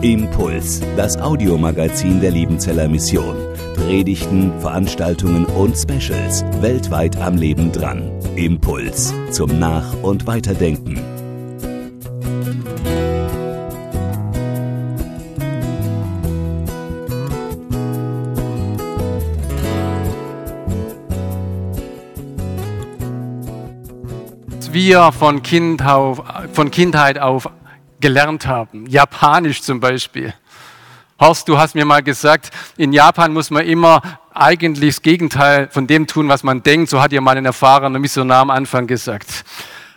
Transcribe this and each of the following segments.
Impuls, das Audiomagazin der Liebenzeller Mission. Predigten, Veranstaltungen und Specials weltweit am Leben dran. Impuls zum Nach- und Weiterdenken. wir von, kind von Kindheit auf gelernt haben. Japanisch zum Beispiel. Horst, du hast mir mal gesagt, in Japan muss man immer eigentlich das Gegenteil von dem tun, was man denkt. So hat dir mal ein erfahrener Missionar am Anfang gesagt.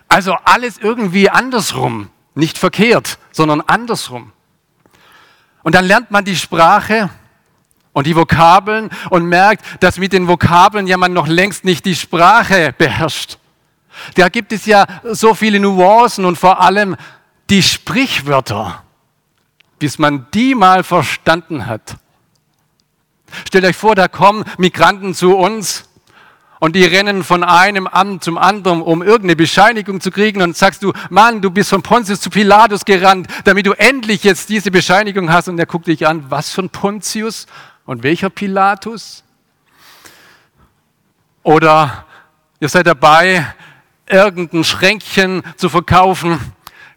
Also alles irgendwie andersrum. Nicht verkehrt, sondern andersrum. Und dann lernt man die Sprache und die Vokabeln und merkt, dass mit den Vokabeln ja man noch längst nicht die Sprache beherrscht. Da gibt es ja so viele Nuancen und vor allem die Sprichwörter, bis man die mal verstanden hat. Stellt euch vor, da kommen Migranten zu uns und die rennen von einem Amt zum anderen, um irgendeine Bescheinigung zu kriegen und sagst du, Mann, du bist von Pontius zu Pilatus gerannt, damit du endlich jetzt diese Bescheinigung hast und er guckt dich an, was ein Pontius und welcher Pilatus? Oder ihr seid dabei, irgendein Schränkchen zu verkaufen,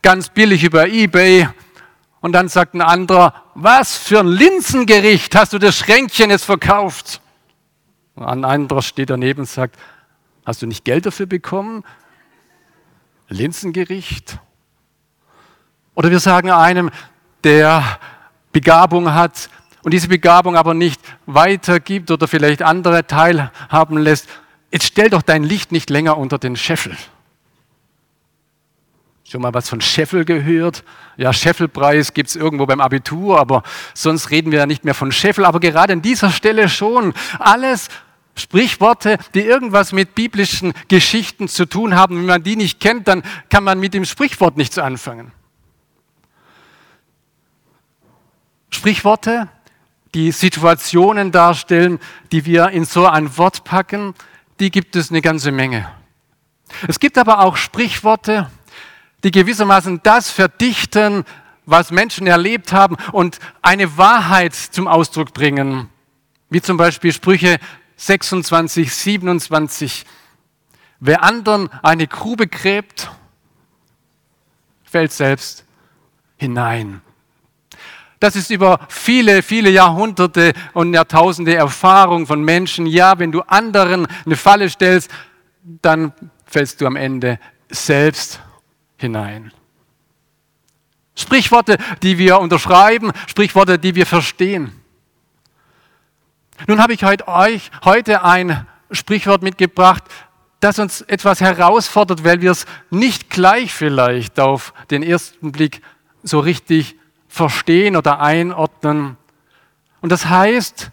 ganz billig über eBay. Und dann sagt ein anderer, was für ein Linsengericht hast du das Schränkchen jetzt verkauft? Und ein anderer steht daneben und sagt, hast du nicht Geld dafür bekommen? Linsengericht? Oder wir sagen einem, der Begabung hat und diese Begabung aber nicht weitergibt oder vielleicht andere teilhaben lässt, jetzt stell doch dein Licht nicht länger unter den Scheffel. Schon mal was von Scheffel gehört? Ja, Scheffelpreis gibt es irgendwo beim Abitur, aber sonst reden wir ja nicht mehr von Scheffel. Aber gerade an dieser Stelle schon. Alles Sprichworte, die irgendwas mit biblischen Geschichten zu tun haben. Wenn man die nicht kennt, dann kann man mit dem Sprichwort nichts anfangen. Sprichworte, die Situationen darstellen, die wir in so ein Wort packen, die gibt es eine ganze Menge. Es gibt aber auch Sprichworte, die gewissermaßen das verdichten, was Menschen erlebt haben und eine Wahrheit zum Ausdruck bringen. Wie zum Beispiel Sprüche 26, 27. Wer anderen eine Grube gräbt, fällt selbst hinein. Das ist über viele, viele Jahrhunderte und Jahrtausende Erfahrung von Menschen. Ja, wenn du anderen eine Falle stellst, dann fällst du am Ende selbst hinein. Sprichworte, die wir unterschreiben, Sprichworte, die wir verstehen. Nun habe ich heute euch heute ein Sprichwort mitgebracht, das uns etwas herausfordert, weil wir es nicht gleich vielleicht auf den ersten Blick so richtig verstehen oder einordnen. Und das heißt,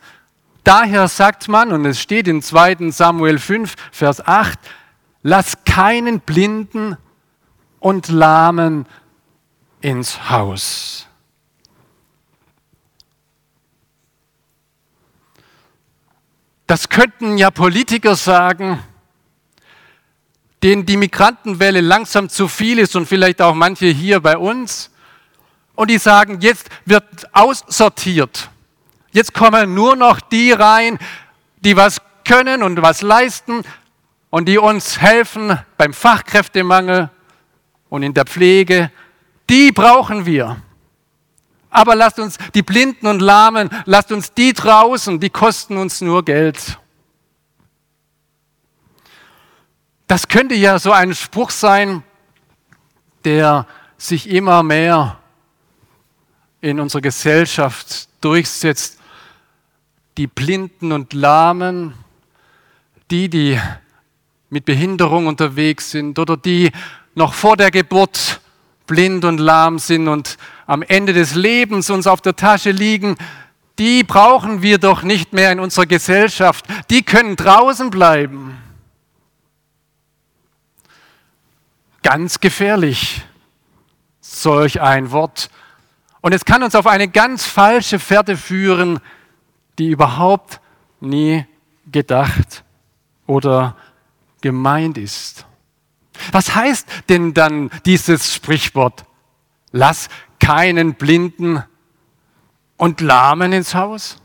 daher sagt man, und es steht in 2 Samuel 5, Vers 8, lass keinen Blinden und Lahmen ins Haus. Das könnten ja Politiker sagen, denen die Migrantenwelle langsam zu viel ist und vielleicht auch manche hier bei uns. Und die sagen, jetzt wird aussortiert. Jetzt kommen nur noch die rein, die was können und was leisten und die uns helfen beim Fachkräftemangel und in der Pflege. Die brauchen wir. Aber lasst uns die Blinden und Lahmen, lasst uns die draußen, die kosten uns nur Geld. Das könnte ja so ein Spruch sein, der sich immer mehr in unserer Gesellschaft durchsetzt. Die Blinden und Lahmen, die, die mit Behinderung unterwegs sind oder die noch vor der Geburt blind und lahm sind und am Ende des Lebens uns auf der Tasche liegen, die brauchen wir doch nicht mehr in unserer Gesellschaft. Die können draußen bleiben. Ganz gefährlich, solch ein Wort. Und es kann uns auf eine ganz falsche Fährte führen, die überhaupt nie gedacht oder gemeint ist. Was heißt denn dann dieses Sprichwort? Lass keinen Blinden und Lahmen ins Haus?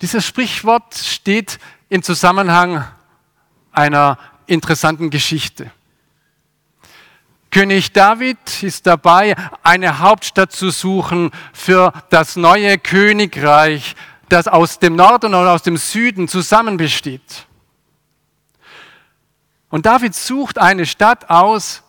Dieses Sprichwort steht im Zusammenhang einer interessanten Geschichte. König David ist dabei, eine Hauptstadt zu suchen für das neue Königreich, das aus dem Norden und aus dem Süden zusammen besteht. Und David sucht eine Stadt aus,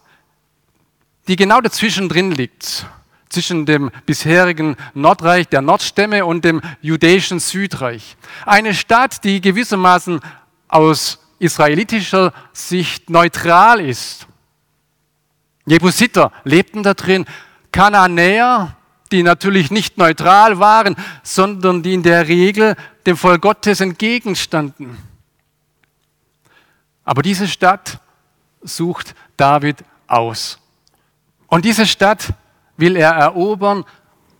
die genau dazwischen drin liegt, zwischen dem bisherigen Nordreich der Nordstämme und dem judäischen Südreich. Eine Stadt, die gewissermaßen aus israelitischer Sicht neutral ist. Jebusiter lebten da drin, Kananäer, die natürlich nicht neutral waren, sondern die in der Regel dem Volk Gottes entgegenstanden. Aber diese Stadt sucht David aus. Und diese Stadt will er erobern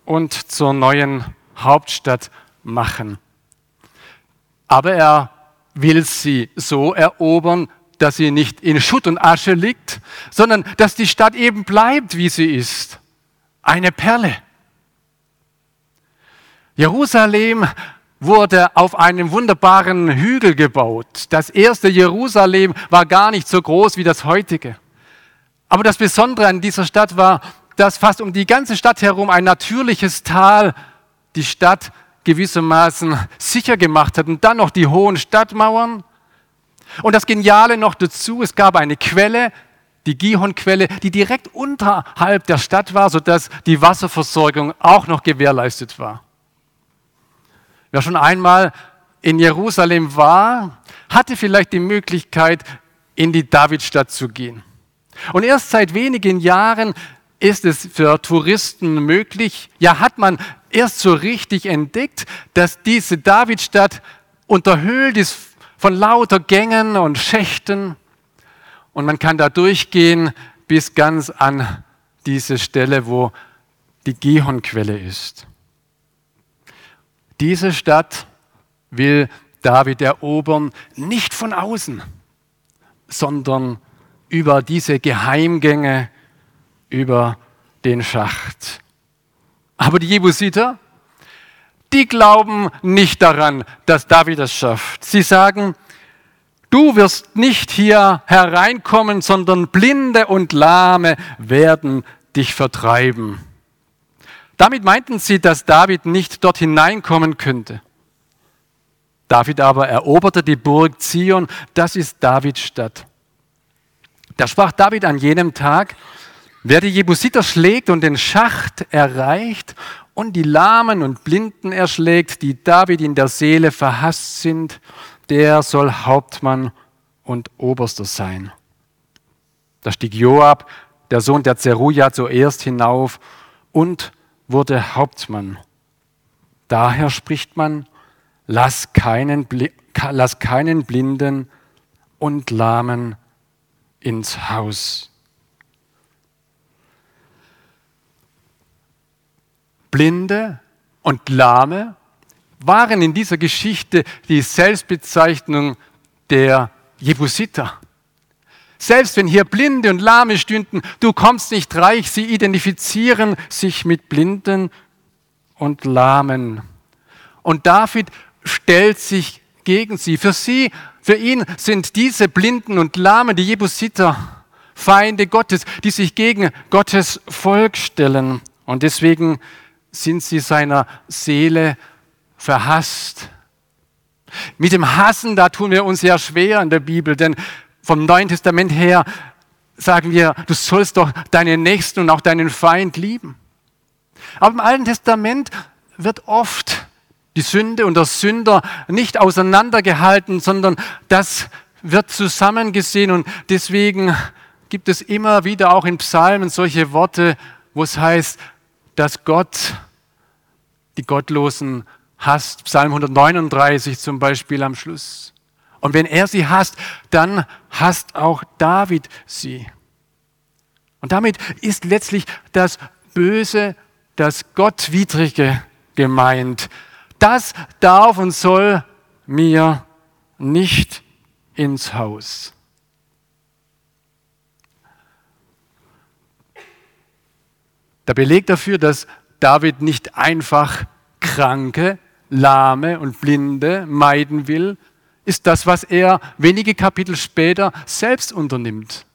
und zur neuen Hauptstadt machen. Aber er will sie so erobern, dass sie nicht in Schutt und Asche liegt, sondern dass die Stadt eben bleibt, wie sie ist. Eine Perle. Jerusalem wurde auf einem wunderbaren Hügel gebaut. Das erste Jerusalem war gar nicht so groß wie das heutige. Aber das Besondere an dieser Stadt war, dass fast um die ganze Stadt herum ein natürliches Tal die Stadt gewissermaßen sicher gemacht hat. Und dann noch die hohen Stadtmauern. Und das Geniale noch dazu, es gab eine Quelle, die Gihon-Quelle, die direkt unterhalb der Stadt war, sodass die Wasserversorgung auch noch gewährleistet war. Wer schon einmal in Jerusalem war, hatte vielleicht die Möglichkeit, in die Davidstadt zu gehen. Und erst seit wenigen Jahren ist es für Touristen möglich, ja hat man erst so richtig entdeckt, dass diese Davidstadt unterhöhlt ist von lauter Gängen und Schächten und man kann da durchgehen bis ganz an diese Stelle, wo die Gihonquelle ist. Diese Stadt will David erobern, nicht von außen, sondern über diese Geheimgänge, über den Schacht. Aber die Jebusiter, die glauben nicht daran, dass David es schafft. Sie sagen, du wirst nicht hier hereinkommen, sondern Blinde und Lahme werden dich vertreiben. Damit meinten sie, dass David nicht dort hineinkommen könnte. David aber eroberte die Burg Zion, das ist Davids Stadt. Da sprach David an jenem Tag, Wer die Jebusiter schlägt und den Schacht erreicht und die Lahmen und Blinden erschlägt, die David in der Seele verhasst sind, der soll Hauptmann und Oberster sein. Da stieg Joab, der Sohn der Zeruja, zuerst hinauf und wurde Hauptmann. Daher spricht man, lass keinen, lass keinen Blinden und Lahmen ins Haus. Blinde und Lahme waren in dieser Geschichte die Selbstbezeichnung der Jebusiter. Selbst wenn hier Blinde und Lahme stünden, du kommst nicht reich, sie identifizieren sich mit Blinden und Lahmen. Und David stellt sich gegen sie. Für sie, für ihn sind diese Blinden und Lahmen, die Jebusiter, Feinde Gottes, die sich gegen Gottes Volk stellen. Und deswegen sind sie seiner Seele verhasst. Mit dem Hassen, da tun wir uns ja schwer in der Bibel, denn vom Neuen Testament her sagen wir, du sollst doch deinen Nächsten und auch deinen Feind lieben. Aber im Alten Testament wird oft die Sünde und der Sünder nicht auseinandergehalten, sondern das wird zusammengesehen und deswegen gibt es immer wieder auch in Psalmen solche Worte, wo es heißt, dass Gott die Gottlosen hasst. Psalm 139 zum Beispiel am Schluss. Und wenn er sie hasst, dann hasst auch David sie. Und damit ist letztlich das Böse, das Gottwidrige gemeint. Das darf und soll mir nicht ins Haus. Der Beleg dafür, dass David nicht einfach Kranke, Lahme und Blinde meiden will, ist das, was er wenige Kapitel später selbst unternimmt.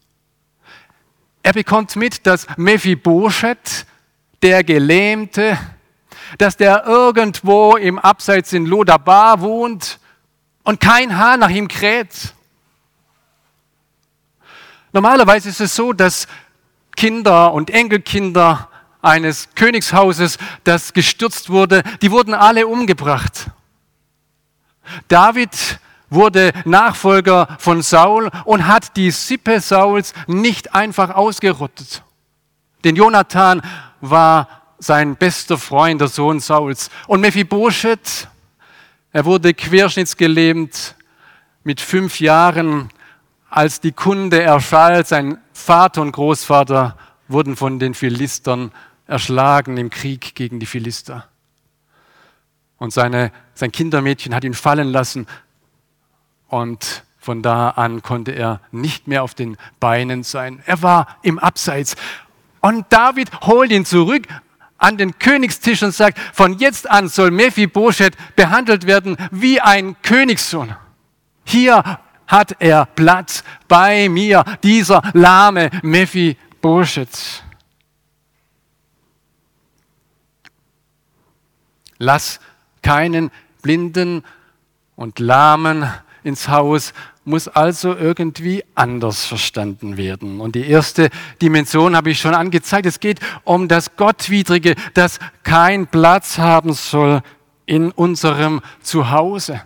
Er bekommt mit, dass Mephibosheth, der Gelähmte, dass der irgendwo im Abseits in Lodabar wohnt und kein Haar nach ihm kräht. Normalerweise ist es so, dass Kinder und Enkelkinder eines Königshauses, das gestürzt wurde, die wurden alle umgebracht. David wurde Nachfolger von Saul und hat die Sippe Sauls nicht einfach ausgerottet. Denn Jonathan war sein bester Freund, der Sohn Sauls. Und Mephibosheth, er wurde querschnittsgelähmt mit fünf Jahren, als die Kunde erschall, sein Vater und Großvater wurden von den Philistern erschlagen im Krieg gegen die Philister. Und seine, sein Kindermädchen hat ihn fallen lassen und von da an konnte er nicht mehr auf den Beinen sein. Er war im Abseits. Und David holt ihn zurück an den Königstisch und sagt, von jetzt an soll Mephibosheth behandelt werden wie ein Königssohn. Hier hat er Platz bei mir, dieser lahme Mephibosheth. Lass keinen Blinden und Lahmen ins Haus, muss also irgendwie anders verstanden werden. Und die erste Dimension habe ich schon angezeigt. Es geht um das Gottwidrige, das kein Platz haben soll in unserem Zuhause.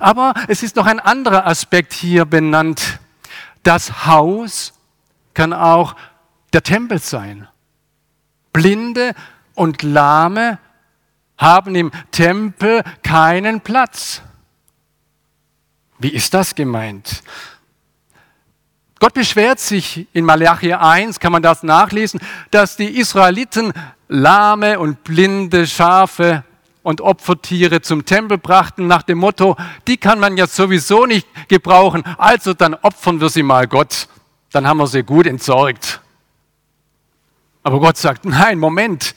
Aber es ist noch ein anderer Aspekt hier benannt. Das Haus kann auch der Tempel sein. Blinde und Lahme haben im Tempel keinen Platz. Wie ist das gemeint? Gott beschwert sich in Malachi 1, kann man das nachlesen, dass die Israeliten lahme und blinde Schafe und Opfertiere zum Tempel brachten nach dem Motto, die kann man ja sowieso nicht gebrauchen, also dann opfern wir sie mal Gott, dann haben wir sie gut entsorgt. Aber Gott sagt, nein, Moment,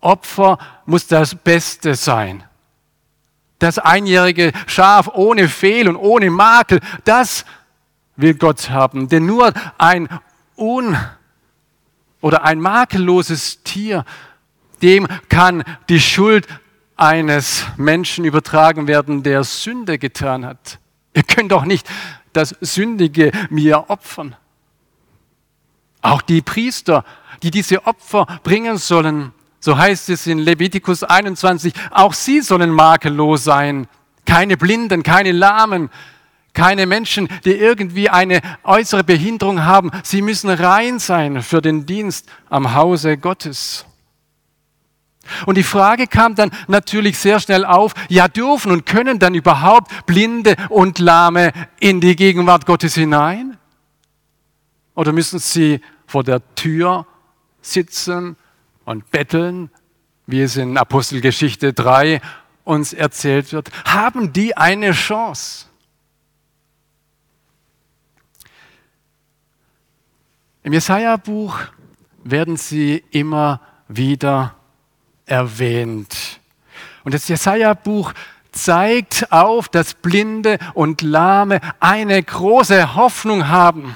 Opfer muss das Beste sein. Das einjährige Schaf ohne Fehl und ohne Makel, das will Gott haben. Denn nur ein un- oder ein makelloses Tier, dem kann die Schuld eines Menschen übertragen werden, der Sünde getan hat. Ihr könnt doch nicht das Sündige mir opfern. Auch die Priester, die diese Opfer bringen sollen, so heißt es in Levitikus 21, auch sie sollen makellos sein. Keine Blinden, keine Lahmen, keine Menschen, die irgendwie eine äußere Behinderung haben. Sie müssen rein sein für den Dienst am Hause Gottes. Und die Frage kam dann natürlich sehr schnell auf, ja dürfen und können dann überhaupt Blinde und Lahme in die Gegenwart Gottes hinein? Oder müssen sie vor der Tür sitzen und betteln, wie es in Apostelgeschichte 3 uns erzählt wird, haben die eine Chance. Im Jesaja-Buch werden sie immer wieder erwähnt. Und das Jesaja-Buch zeigt auf, dass Blinde und Lahme eine große Hoffnung haben.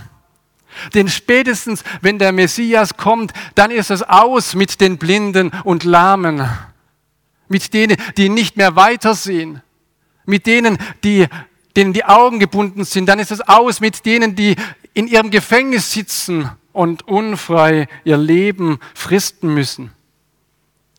Denn spätestens, wenn der Messias kommt, dann ist es aus mit den Blinden und Lahmen, mit denen, die nicht mehr weitersehen, mit denen, die, denen die Augen gebunden sind. Dann ist es aus mit denen, die in ihrem Gefängnis sitzen und unfrei ihr Leben fristen müssen.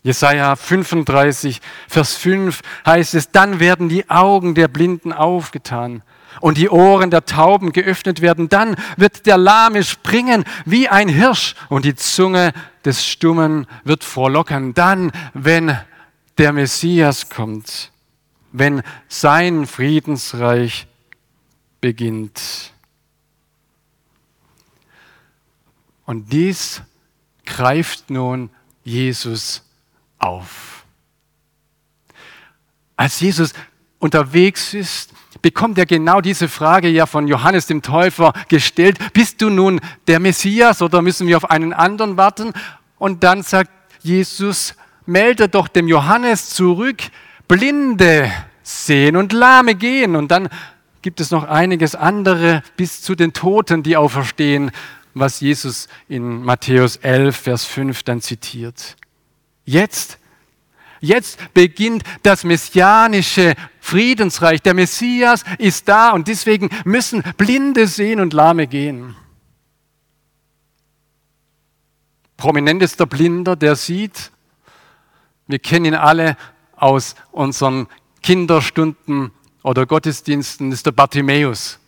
Jesaja 35, Vers 5 heißt es, dann werden die Augen der Blinden aufgetan und die Ohren der Tauben geöffnet werden, dann wird der Lahme springen wie ein Hirsch und die Zunge des Stummen wird frohlocken. Dann, wenn der Messias kommt, wenn sein Friedensreich beginnt. Und dies greift nun Jesus auf. Als Jesus unterwegs ist, bekommt er genau diese Frage ja von Johannes dem Täufer gestellt. Bist du nun der Messias oder müssen wir auf einen anderen warten? Und dann sagt Jesus, melde doch dem Johannes zurück, Blinde sehen und Lahme gehen. Und dann gibt es noch einiges andere bis zu den Toten, die auferstehen, was Jesus in Matthäus 11, Vers 5 dann zitiert. Jetzt, jetzt beginnt das messianische Friedensreich. Der Messias ist da und deswegen müssen Blinde sehen und Lahme gehen. Prominentester Blinder, der sieht, wir kennen ihn alle aus unseren Kinderstunden oder Gottesdiensten, ist der Bartimäus,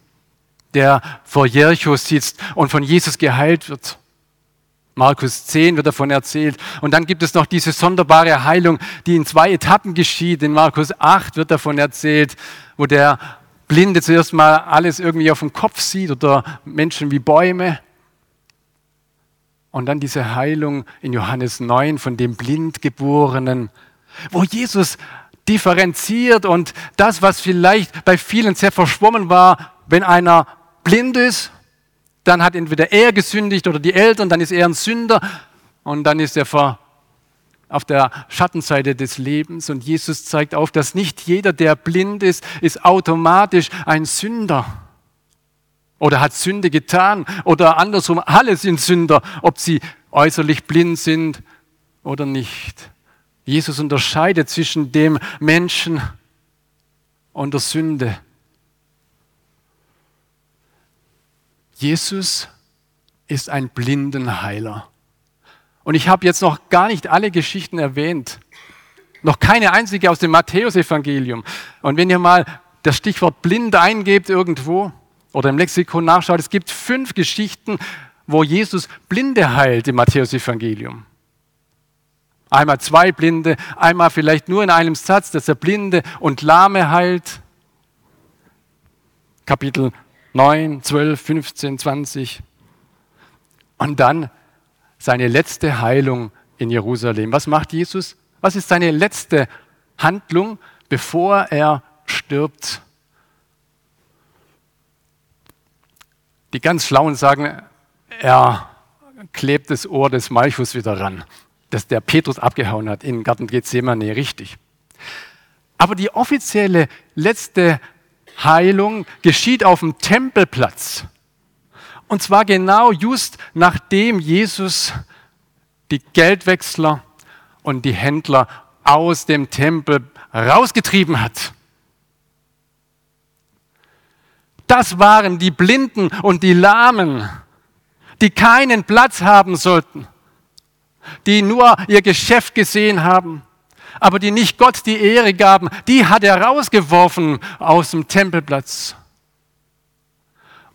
der vor Jericho sitzt und von Jesus geheilt wird. Markus 10 wird davon erzählt. Und dann gibt es noch diese sonderbare Heilung, die in zwei Etappen geschieht. In Markus 8 wird davon erzählt, wo der Blinde zuerst mal alles irgendwie auf dem Kopf sieht oder Menschen wie Bäume. Und dann diese Heilung in Johannes 9 von dem Blindgeborenen, wo Jesus differenziert und das, was vielleicht bei vielen sehr verschwommen war, wenn einer blind ist, dann hat entweder er gesündigt oder die Eltern, dann ist er ein Sünder und dann ist er auf der Schattenseite des Lebens. Und Jesus zeigt auf, dass nicht jeder, der blind ist, ist automatisch ein Sünder oder hat Sünde getan oder andersrum, alle sind Sünder, ob sie äußerlich blind sind oder nicht. Jesus unterscheidet zwischen dem Menschen und der Sünde. Jesus ist ein Blindenheiler. Und ich habe jetzt noch gar nicht alle Geschichten erwähnt. Noch keine einzige aus dem Matthäusevangelium. Und wenn ihr mal das Stichwort blind eingebt irgendwo oder im Lexikon nachschaut, es gibt fünf Geschichten, wo Jesus Blinde heilt im Matthäusevangelium. Einmal zwei Blinde, einmal vielleicht nur in einem Satz, dass er Blinde und Lahme heilt. Kapitel 9, 12, 15, 20. Und dann seine letzte Heilung in Jerusalem. Was macht Jesus? Was ist seine letzte Handlung, bevor er stirbt? Die ganz Schlauen sagen, er klebt das Ohr des Malchus wieder ran, das der Petrus abgehauen hat in Garten Gethsemane, richtig. Aber die offizielle letzte Heilung geschieht auf dem Tempelplatz. Und zwar genau just nachdem Jesus die Geldwechsler und die Händler aus dem Tempel rausgetrieben hat. Das waren die Blinden und die Lahmen, die keinen Platz haben sollten, die nur ihr Geschäft gesehen haben aber die nicht Gott die Ehre gaben, die hat er rausgeworfen aus dem Tempelplatz.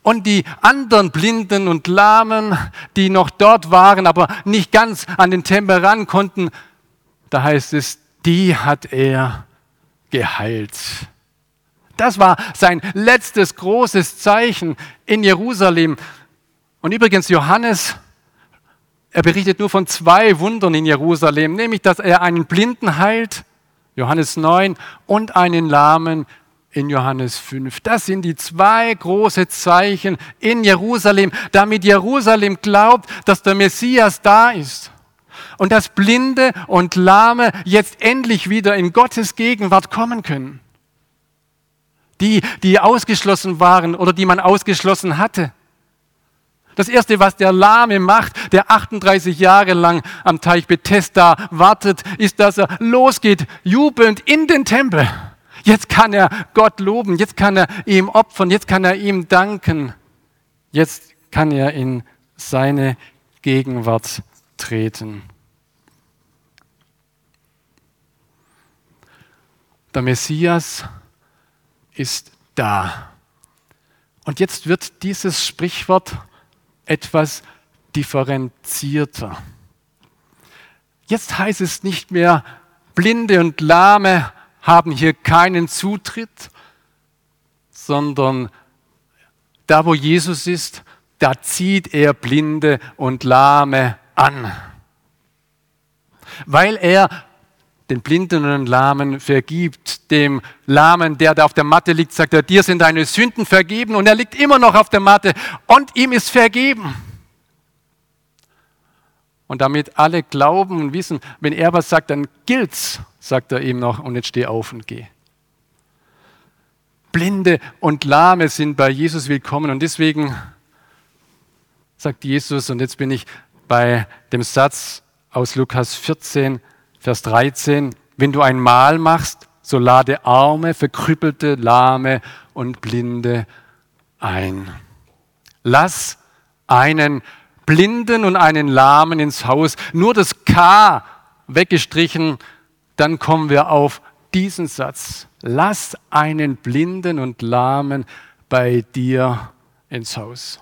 Und die anderen Blinden und Lahmen, die noch dort waren, aber nicht ganz an den Tempel ran konnten, da heißt es, die hat er geheilt. Das war sein letztes großes Zeichen in Jerusalem. Und übrigens, Johannes er berichtet nur von zwei Wundern in Jerusalem, nämlich dass er einen Blinden heilt, Johannes 9, und einen Lahmen in Johannes 5. Das sind die zwei große Zeichen in Jerusalem, damit Jerusalem glaubt, dass der Messias da ist. Und dass Blinde und Lahme jetzt endlich wieder in Gottes Gegenwart kommen können. Die, die ausgeschlossen waren oder die man ausgeschlossen hatte. Das Erste, was der Lahme macht, der 38 Jahre lang am Teich Bethesda wartet, ist, dass er losgeht, jubelnd in den Tempel. Jetzt kann er Gott loben, jetzt kann er ihm opfern, jetzt kann er ihm danken. Jetzt kann er in seine Gegenwart treten. Der Messias ist da. Und jetzt wird dieses Sprichwort etwas differenzierter. Jetzt heißt es nicht mehr, Blinde und Lahme haben hier keinen Zutritt, sondern da, wo Jesus ist, da zieht er Blinde und Lahme an. Weil er den Blinden und Lahmen vergibt. Dem Lahmen, der da auf der Matte liegt, sagt er, dir sind deine Sünden vergeben und er liegt immer noch auf der Matte und ihm ist vergeben. Und damit alle glauben und wissen, wenn er was sagt, dann gilt's, sagt er ihm noch, und jetzt steh auf und geh. Blinde und Lahme sind bei Jesus willkommen und deswegen sagt Jesus, und jetzt bin ich bei dem Satz aus Lukas 14, Vers 13, wenn du ein Mahl machst, so lade Arme, Verkrüppelte, Lahme und Blinde ein. Lass einen Blinden und einen Lahmen ins Haus. Nur das K weggestrichen, dann kommen wir auf diesen Satz. Lass einen Blinden und Lahmen bei dir ins Haus.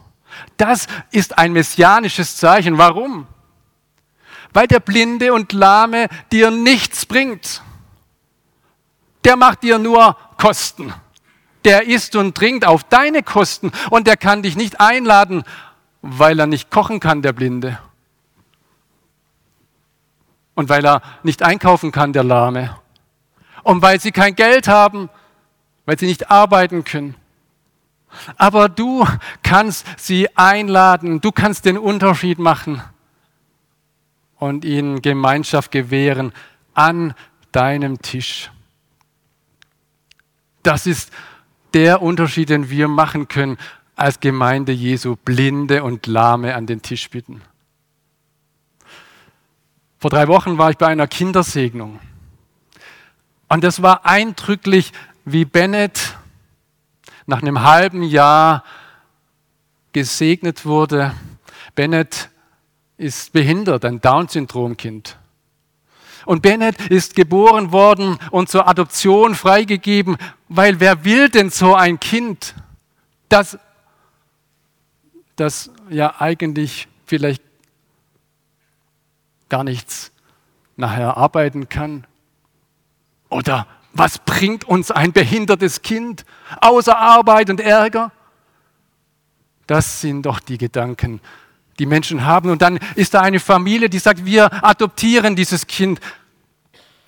Das ist ein messianisches Zeichen. Warum? Weil der Blinde und Lahme dir nichts bringt. Der macht dir nur Kosten. Der isst und trinkt auf deine Kosten und der kann dich nicht einladen weil er nicht kochen kann, der Blinde. Und weil er nicht einkaufen kann, der Lahme. Und weil sie kein Geld haben, weil sie nicht arbeiten können. Aber du kannst sie einladen, du kannst den Unterschied machen und ihnen Gemeinschaft gewähren an deinem Tisch. Das ist der Unterschied, den wir machen können als Gemeinde Jesu Blinde und Lahme an den Tisch bitten. Vor drei Wochen war ich bei einer Kindersegnung. Und das war eindrücklich, wie Bennett nach einem halben Jahr gesegnet wurde. Bennett ist behindert, ein Down-Syndrom-Kind. Und Bennett ist geboren worden und zur Adoption freigegeben, weil wer will denn so ein Kind, das das ja eigentlich vielleicht gar nichts nachher arbeiten kann? Oder was bringt uns ein behindertes Kind außer Arbeit und Ärger? Das sind doch die Gedanken, die Menschen haben. Und dann ist da eine Familie, die sagt, wir adoptieren dieses Kind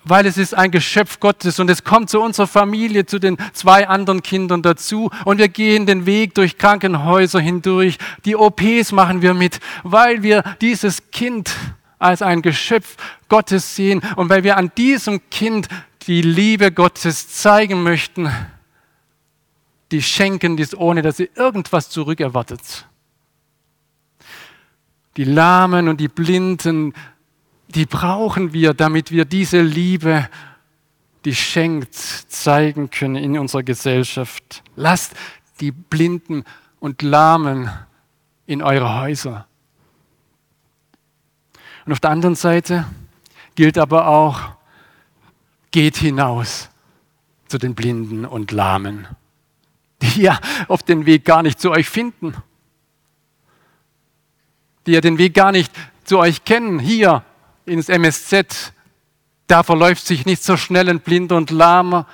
weil es ist ein Geschöpf Gottes und es kommt zu unserer Familie, zu den zwei anderen Kindern dazu und wir gehen den Weg durch Krankenhäuser hindurch. Die OPs machen wir mit, weil wir dieses Kind als ein Geschöpf Gottes sehen und weil wir an diesem Kind die Liebe Gottes zeigen möchten, die schenken dies, ohne dass sie irgendwas zurückerwartet. Die Lahmen und die Blinden die brauchen wir, damit wir diese Liebe, die schenkt, zeigen können in unserer Gesellschaft. Lasst die Blinden und Lahmen in eure Häuser. Und auf der anderen Seite gilt aber auch, geht hinaus zu den Blinden und Lahmen, die ja auf den Weg gar nicht zu euch finden, die ja den Weg gar nicht zu euch kennen, hier ins MSZ, da verläuft sich nicht so schnell ein Blinder und Lahmer,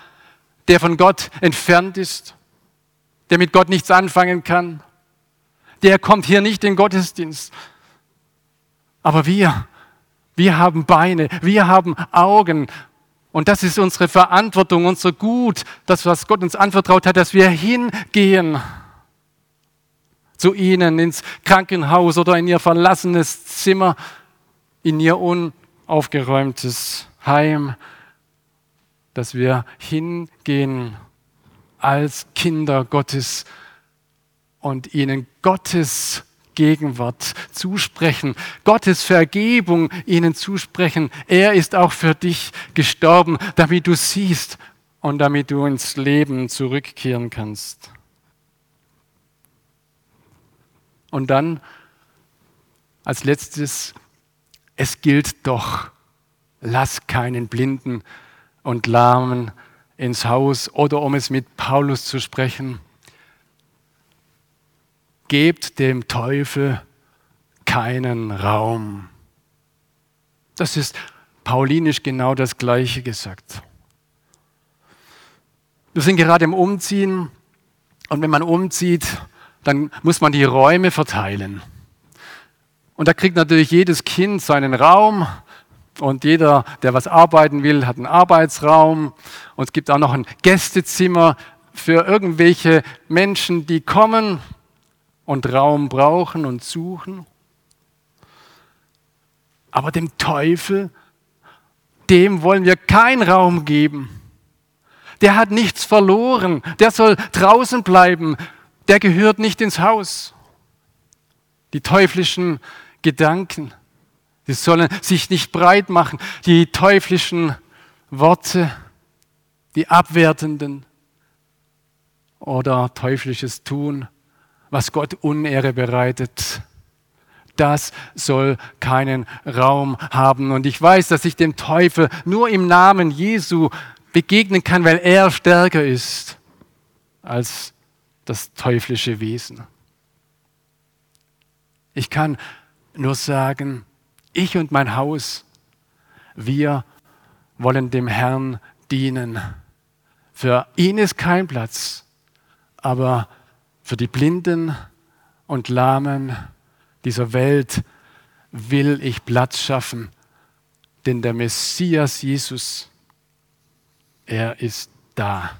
der von Gott entfernt ist, der mit Gott nichts anfangen kann. Der kommt hier nicht in den Gottesdienst. Aber wir, wir haben Beine, wir haben Augen. Und das ist unsere Verantwortung, unser Gut, das, was Gott uns anvertraut hat, dass wir hingehen zu ihnen ins Krankenhaus oder in ihr verlassenes Zimmer in ihr unaufgeräumtes Heim, dass wir hingehen als Kinder Gottes und ihnen Gottes Gegenwart zusprechen, Gottes Vergebung ihnen zusprechen. Er ist auch für dich gestorben, damit du siehst und damit du ins Leben zurückkehren kannst. Und dann als letztes es gilt doch, lass keinen Blinden und Lahmen ins Haus oder um es mit Paulus zu sprechen, gebt dem Teufel keinen Raum. Das ist paulinisch genau das Gleiche gesagt. Wir sind gerade im Umziehen und wenn man umzieht, dann muss man die Räume verteilen. Und da kriegt natürlich jedes Kind seinen Raum und jeder, der was arbeiten will, hat einen Arbeitsraum. Und es gibt auch noch ein Gästezimmer für irgendwelche Menschen, die kommen und Raum brauchen und suchen. Aber dem Teufel, dem wollen wir keinen Raum geben. Der hat nichts verloren. Der soll draußen bleiben. Der gehört nicht ins Haus. Die teuflischen Gedanken, die sollen sich nicht breit machen. Die teuflischen Worte, die abwertenden oder teuflisches Tun, was Gott Unehre bereitet das soll keinen Raum haben. Und ich weiß, dass ich dem Teufel nur im Namen Jesu begegnen kann, weil er stärker ist als das teuflische Wesen. Ich kann nur sagen, ich und mein Haus, wir wollen dem Herrn dienen. Für ihn ist kein Platz, aber für die Blinden und Lahmen dieser Welt will ich Platz schaffen, denn der Messias Jesus, er ist da.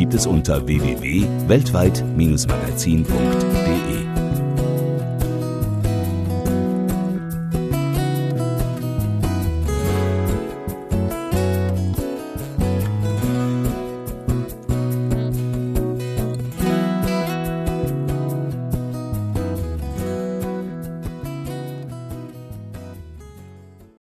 gibt es unter www.weltweit-magazin.de.